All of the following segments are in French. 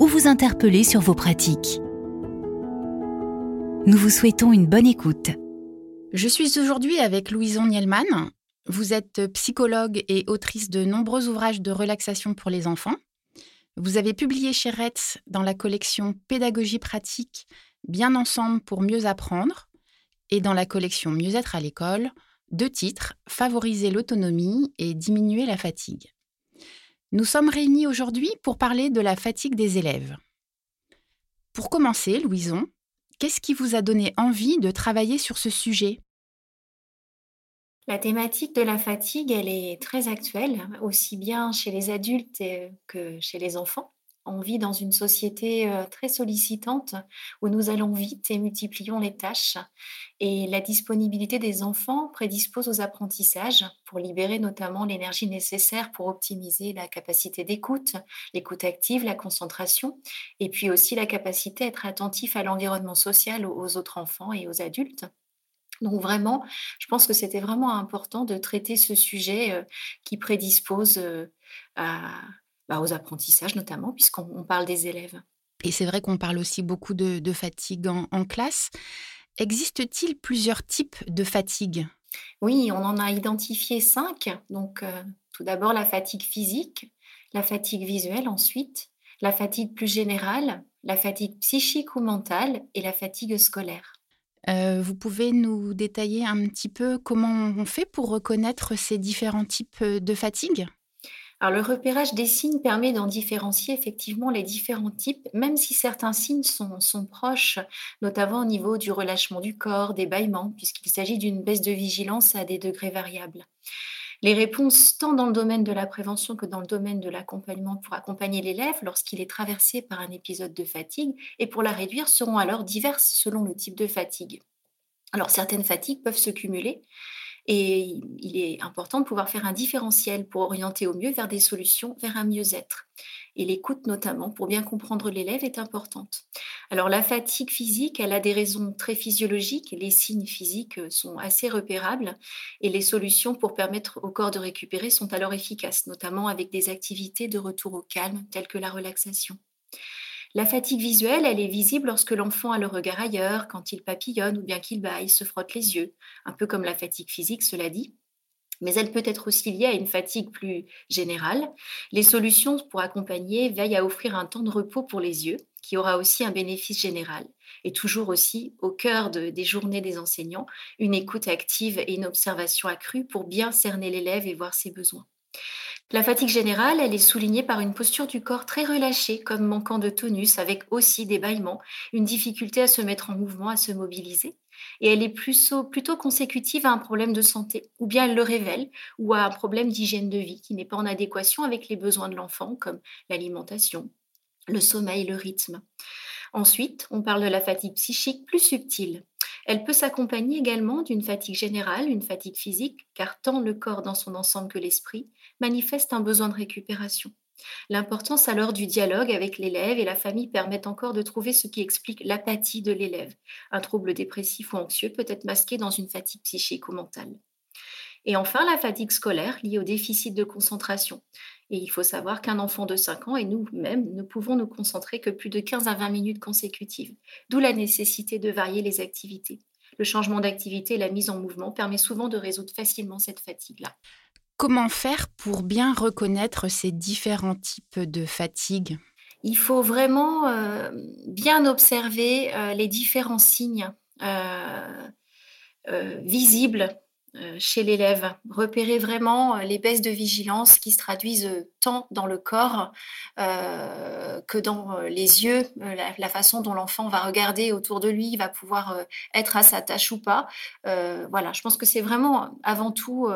ou vous interpeller sur vos pratiques. Nous vous souhaitons une bonne écoute. Je suis aujourd'hui avec Louison Nielman. Vous êtes psychologue et autrice de nombreux ouvrages de relaxation pour les enfants. Vous avez publié chez Retz dans la collection Pédagogie pratique Bien ensemble pour mieux apprendre et dans la collection Mieux-être à l'école, deux titres, Favoriser l'autonomie et diminuer la fatigue. Nous sommes réunis aujourd'hui pour parler de la fatigue des élèves. Pour commencer, Louison, qu'est-ce qui vous a donné envie de travailler sur ce sujet? La thématique de la fatigue, elle est très actuelle, aussi bien chez les adultes que chez les enfants. On vit dans une société euh, très sollicitante où nous allons vite et multiplions les tâches. Et la disponibilité des enfants prédispose aux apprentissages pour libérer notamment l'énergie nécessaire pour optimiser la capacité d'écoute, l'écoute active, la concentration, et puis aussi la capacité à être attentif à l'environnement social, aux autres enfants et aux adultes. Donc vraiment, je pense que c'était vraiment important de traiter ce sujet euh, qui prédispose euh, à bah, aux apprentissages notamment, puisqu'on parle des élèves. Et c'est vrai qu'on parle aussi beaucoup de, fatigue en, classe. Existe-t-il plusieurs types de fatigue? Oui, on en a identifié cinq. Donc, euh, tout d'abord la fatigue physique, la fatigue visuelle ensuite, la fatigue plus générale, la fatigue psychique ou mentale et la fatigue scolaire. Euh, vous pouvez nous détailler un petit peu comment on fait pour reconnaître ces différents types de fatigue? Le repérage des signes permet d'en différencier effectivement les différents types, même si certains signes sont, sont proches, notamment au niveau du relâchement du corps, des bâillements, puisqu'il s'agit d'une baisse de vigilance à des degrés variables. Les réponses, tant dans le domaine de la prévention que dans le domaine de l'accompagnement pour accompagner l'élève lorsqu'il est traversé par un épisode de fatigue et pour la réduire, seront alors diverses selon le type de fatigue. Alors certaines fatigues peuvent se cumuler, et il est important de pouvoir faire un différentiel pour orienter au mieux vers des solutions, vers un mieux-être. Et l'écoute notamment pour bien comprendre l'élève est importante. Alors la fatigue physique, elle a des raisons très physiologiques. Les signes physiques euh, sont assez repérables et les solutions pour permettre au corps de récupérer sont alors efficaces, notamment avec des activités de retour au calme telles que la relaxation. La fatigue visuelle, elle est visible lorsque l'enfant a le regard ailleurs, quand il papillonne ou bien qu'il baille, se frotte les yeux, un peu comme la fatigue physique, cela dit. Mais elle peut être aussi liée à une fatigue plus générale. Les solutions pour accompagner veillent à offrir un temps de repos pour les yeux, qui aura aussi un bénéfice général. Et toujours aussi, au cœur des journées des enseignants, une écoute active et une observation accrue pour bien cerner l'élève et voir ses besoins. La fatigue générale, elle est soulignée par une posture du corps très relâchée, comme manquant de tonus, avec aussi des bâillements, une difficulté à se mettre en mouvement, à se mobiliser. Et elle est plutôt consécutive à un problème de santé, ou bien elle le révèle, ou à un problème d'hygiène de vie qui n'est pas en adéquation avec les besoins de l'enfant, comme l'alimentation, le sommeil, le rythme. Ensuite, on parle de la fatigue psychique plus subtile. Elle peut s'accompagner également d'une fatigue générale, une fatigue physique, car tant le corps dans son ensemble que l'esprit manifestent un besoin de récupération. L'importance alors du dialogue avec l'élève et la famille permet encore de trouver ce qui explique l'apathie de l'élève. Un trouble dépressif ou anxieux peut être masqué dans une fatigue psychique ou mentale. Et enfin, la fatigue scolaire liée au déficit de concentration. Et il faut savoir qu'un enfant de 5 ans et nous-mêmes ne pouvons nous concentrer que plus de 15 à 20 minutes consécutives, d'où la nécessité de varier les activités. Le changement d'activité et la mise en mouvement permet souvent de résoudre facilement cette fatigue-là. Comment faire pour bien reconnaître ces différents types de fatigue? Il faut vraiment euh, bien observer euh, les différents signes euh, visibles chez l'élève, repérer vraiment euh, les baisses de vigilance qui se traduisent euh, tant dans le corps que dans les yeux, la, façon dont l'enfant va regarder autour de lui, va pouvoir être à sa tâche ou pas. voilà, je pense que c'est vraiment avant tout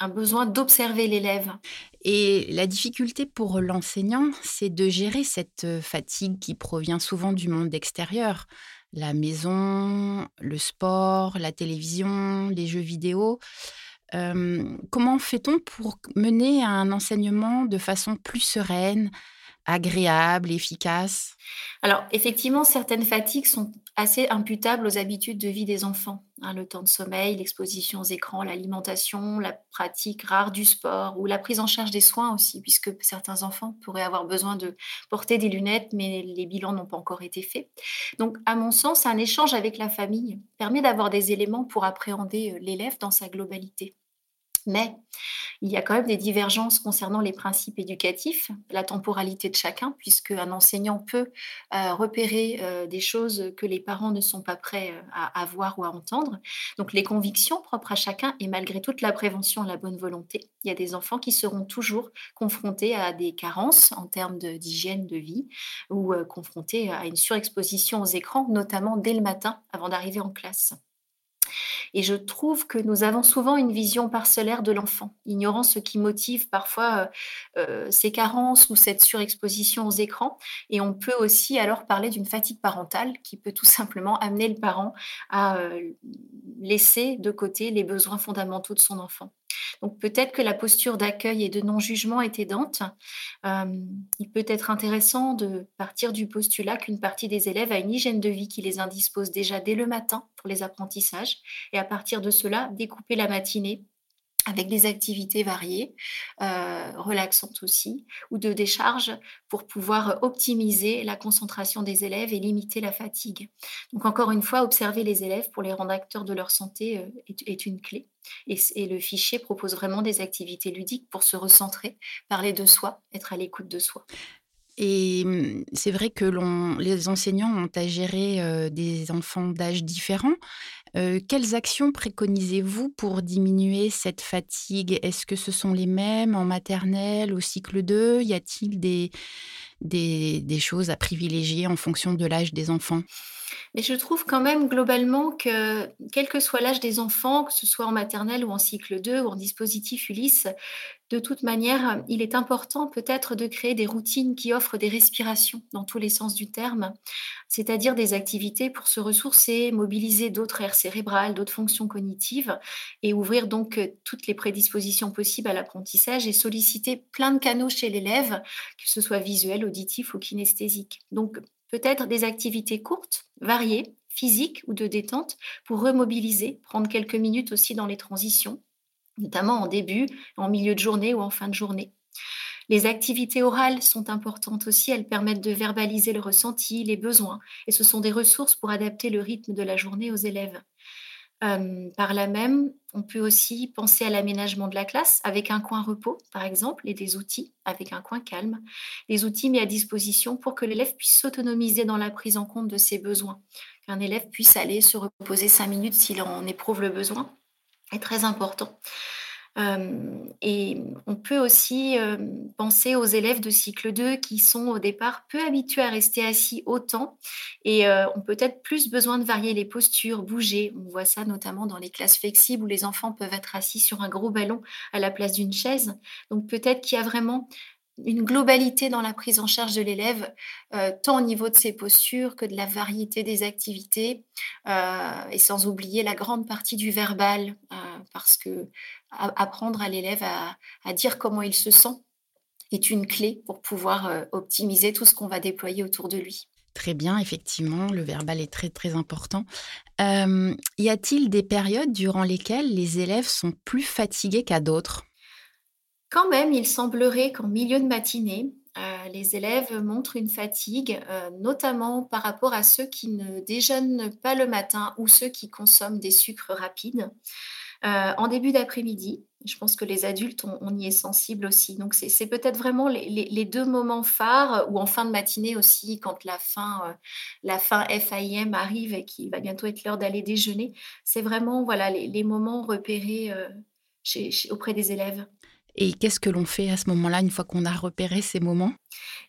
un besoin d'observer l'élève. Et la difficulté pour l'enseignant, c'est de gérer cette fatigue qui provient souvent du monde extérieur. La maison, le sport, la télévision, les jeux vidéo. comment fait-on pour mener un enseignement de façon plus sereine, agréable, efficace Alors, effectivement, certaines fatigues sont assez imputables aux habitudes de vie des enfants. Hein, le temps de sommeil, l'exposition aux écrans, l'alimentation, la pratique rare du sport ou la prise en charge des soins aussi, puisque certains enfants pourraient avoir besoin de porter des lunettes, mais les bilans n'ont pas encore été faits. Donc, à mon sens, un échange avec la famille permet d'avoir des éléments pour appréhender euh, l'élève dans sa globalité. Mais il y a quand même des divergences concernant les principes éducatifs, la temporalité de chacun, puisque un enseignant peut euh, repérer euh, des choses que les parents ne sont pas prêts euh, à, voir ou à entendre. Donc les convictions propres à chacun et malgré toute la prévention et la bonne volonté, il y a des enfants qui seront toujours confrontés à des carences en termes d'hygiène de, vie ou confrontés à une surexposition aux écrans, notamment dès le matin avant d'arriver en classe. Et je trouve que nous avons souvent une vision parcellaire de l'enfant, ignorant ce qui motive parfois euh, euh, ces carences ou cette surexposition aux écrans. Et on peut aussi alors parler d'une fatigue parentale qui peut tout simplement amener le parent à euh, laisser de côté les besoins fondamentaux de son enfant. Donc peut-être que la posture d'accueil et de non-jugement est aidante. il peut être intéressant de partir du postulat qu'une partie des élèves a une hygiène de vie qui les indispose déjà dès le matin pour les apprentissages et à partir de cela, découper la matinée avec des activités variées, euh, relaxantes aussi, ou de décharge pour pouvoir optimiser la concentration des élèves et limiter la fatigue. Donc encore une fois, observer les élèves pour les rendre acteurs de leur santé euh, est, une clé. Et, le fichier propose vraiment des activités ludiques pour se recentrer, parler de soi, être à l'écoute de soi. Et mmh, c'est vrai que les enseignants ont à gérer euh, des enfants d'âge différents quelles actions préconisez-vous pour diminuer cette fatigue? Est-ce que ce sont les mêmes en maternelle, au cycle 2 Y a-t-il des, des, choses à privilégier en fonction de l'âge des enfants? Mais je trouve quand même globalement que, quel que soit l'âge des enfants, que ce soit en maternelle ou en cycle 2 ou en dispositif Ulysse, de toute manière, il est important peut-être de créer des routines qui offrent des respirations dans tous les sens du terme, c'est-à-dire des activités pour se ressourcer, mobiliser d'autres aires cérébrales, d'autres fonctions cognitives et ouvrir donc toutes les prédispositions possibles à l'apprentissage et solliciter plein de canaux chez l'élève, que ce soit visuel, auditif ou kinesthésique. Donc peut-être des activités courtes, variées, physiques ou de détente pour remobiliser, prendre quelques minutes aussi dans les transitions notamment en début, en milieu de journée ou en fin de journée. Les activités orales sont importantes aussi, elles permettent de verbaliser le ressenti, les besoins, et ce sont des ressources pour adapter le rythme de la journée aux élèves. Par là même, on peut aussi penser à l'aménagement de la classe avec un coin repos, par exemple, et des outils avec un coin calme. Les outils mis à disposition pour que l'élève puisse s'autonomiser dans la prise en compte de ses besoins. Qu'un élève puisse aller se reposer cinq minutes s'il en éprouve le besoin est très important. et on peut aussi penser aux élèves de cycle 2 qui sont au départ peu habitués à rester assis autant et ont peut-être plus besoin de varier les postures, bouger. On voit ça notamment dans les classes flexibles où les enfants peuvent être assis sur un gros ballon à la place d'une chaise. Donc peut-être qu'il y a vraiment une globalité dans la prise en charge de l'élève, euh, tant au niveau de ses postures que de la variété des activités, euh, et sans oublier la grande partie du verbal, euh, parce que apprendre à l'élève à, dire comment il se sent est une clé pour pouvoir optimiser tout ce qu'on va déployer autour de lui. Très bien, effectivement, le verbal est très très important. y a-t-il des périodes durant lesquelles les élèves sont plus fatigués qu'à d'autres? Quand même, il semblerait qu'en milieu de matinée, euh, les élèves montrent une fatigue, euh, notamment par rapport à ceux qui ne déjeunent pas le matin ou ceux qui consomment des sucres rapides. Euh, en début d'après-midi, je pense que les adultes, on, y est sensible aussi. Donc, c'est peut-être vraiment les, deux moments phares, ou en fin de matinée aussi, quand la fin, la fin FAIM arrive et qu'il va bientôt être l'heure d'aller déjeuner. C'est vraiment voilà, les, moments repérés auprès des élèves. Et qu'est-ce que l'on fait à ce moment-là, une fois qu'on a repéré ces moments?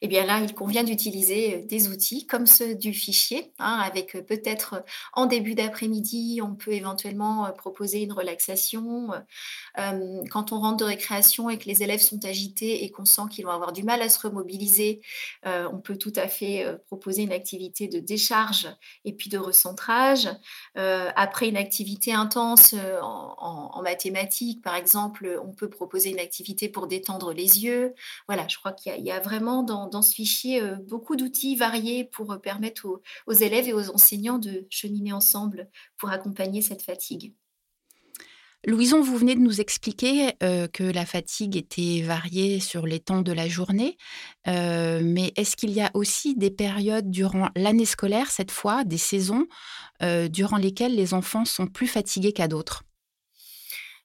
Eh bien là, il convient d'utiliser euh, des outils comme ceux du fichier, hein, avec euh, peut-être euh, en début d'après-midi, on peut éventuellement proposer une relaxation. quand on rentre de récréation et que les élèves sont agités et qu'on sent qu'ils vont avoir du mal à se remobiliser, on peut tout à fait proposer une activité de décharge et puis de recentrage. après une activité intense en, mathématiques, par exemple, on peut proposer une activité pour détendre les yeux. Voilà, je crois qu'il y, a vraiment dans, dans ce fichier euh, beaucoup d'outils variés pour euh, permettre aux, élèves et aux enseignants de cheminer ensemble pour accompagner cette fatigue. Louison, vous venez de nous expliquer euh, que la fatigue était variée sur les temps de la journée, mais est-ce qu'il y a aussi des périodes durant l'année scolaire, cette fois, des saisons, durant lesquelles les enfants sont plus fatigués qu'à d'autres?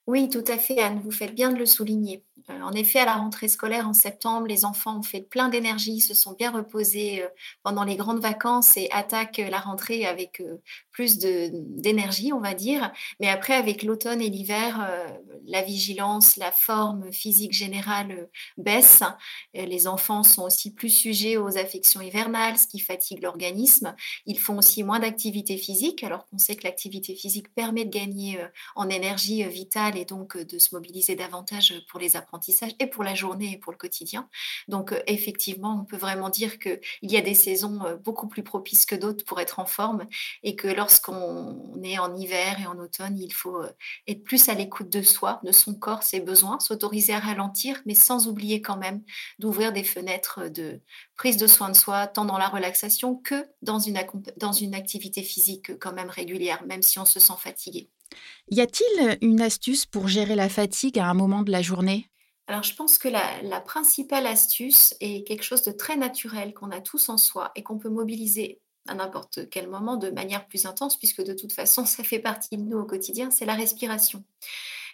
Oui, tout à fait, Anne, vous faites bien de le souligner. Euh, en effet, à la rentrée scolaire en septembre, les enfants ont fait plein d'énergie, se sont bien reposés euh, pendant les grandes vacances et attaquent la rentrée avec euh, plus d'énergie, on va dire. Mais après, avec l'automne et l'hiver, la vigilance, la forme physique générale baisse. Les enfants sont aussi plus sujets aux affections hivernales, ce qui fatigue l'organisme. Ils font aussi moins d'activité physique, alors qu'on sait que l'activité physique permet de gagner en énergie vitale et donc de se mobiliser davantage pour les apprentissages et pour la journée et pour le quotidien. Donc euh, effectivement, on peut vraiment dire qu'il y a des saisons euh, beaucoup plus propices que d'autres pour être en forme et que lorsqu'on est en hiver et en automne, il faut euh, être plus à l'écoute de soi, de son corps, ses besoins, s'autoriser à ralentir, mais sans oublier quand même d'ouvrir des fenêtres de prise de soin de soi, tant dans la relaxation que dans une, dans une activité physique quand même régulière, même si on se sent fatigué. Y a-t-il une astuce pour gérer la fatigue à un moment de la journée? Alors, je pense que la, principale astuce est quelque chose de très naturel qu'on a tous en soi et qu'on peut mobiliser à n'importe quel moment de manière plus intense, puisque de toute façon, ça fait partie de nous au quotidien, c'est la respiration.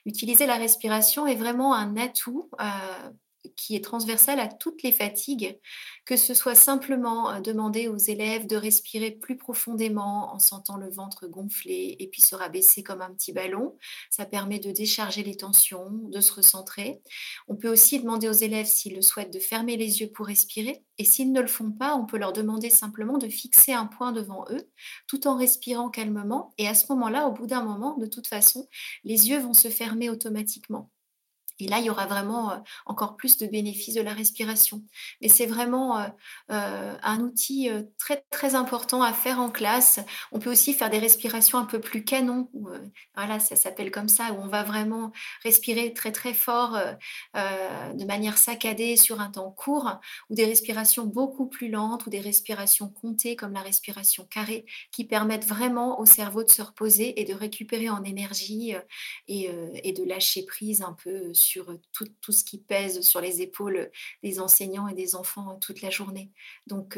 Utiliser la respiration est vraiment un atout euh, qui est transversale à toutes les fatigues, que ce soit simplement euh, demander aux élèves de respirer plus profondément en sentant le ventre gonfler et puis se rabaisser comme un petit ballon. Ça permet de décharger les tensions, de se recentrer. On peut aussi demander aux élèves s'ils le souhaitent de fermer les yeux pour respirer. Et s'ils ne le font pas, on peut leur demander simplement de fixer un point devant eux tout en respirant calmement. Et à ce moment-là, au bout d'un moment, de toute façon, les yeux vont se fermer automatiquement. Et là, il y aura vraiment encore plus de bénéfices de la respiration. Mais c'est vraiment un outil très, très important à faire en classe. On peut aussi faire des respirations un peu plus canon. voilà, ça s'appelle comme ça, où on va vraiment respirer très, très fort de manière saccadée sur un temps court, ou des respirations beaucoup plus lentes, ou des respirations comptées comme la respiration carrée, qui permettent vraiment au cerveau de se reposer et de récupérer en énergie et, et de lâcher prise un peu sur sur tout, tout, ce qui pèse sur les épaules des enseignants et des enfants toute la journée. Donc,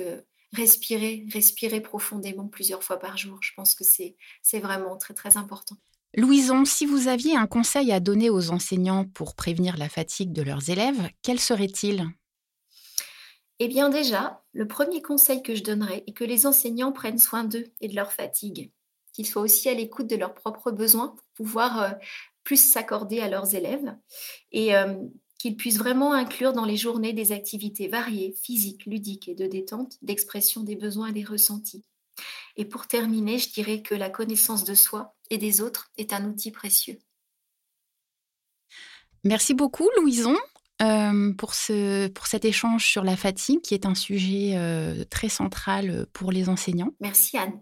respirer, respirer profondément plusieurs fois par jour, je pense que c'est vraiment très, très important. Louison, si vous aviez un conseil à donner aux enseignants pour prévenir la fatigue de leurs élèves, quel serait-il? Eh bien déjà, le premier conseil que je donnerais est que les enseignants prennent soin d'eux et de leur fatigue, qu'ils soient aussi à l'écoute de leurs propres besoins pour pouvoir plus s'accorder à leurs élèves et euh, qu'ils puissent vraiment inclure dans les journées des activités variées, physiques, ludiques et de détente, d'expression des besoins et des ressentis. Et pour terminer, je dirais que la connaissance de soi et des autres est un outil précieux. Merci beaucoup, Louison. Euh, pour, ce, pour cet échange sur la fatigue, qui est un sujet euh, très central pour les enseignants. Merci Anne.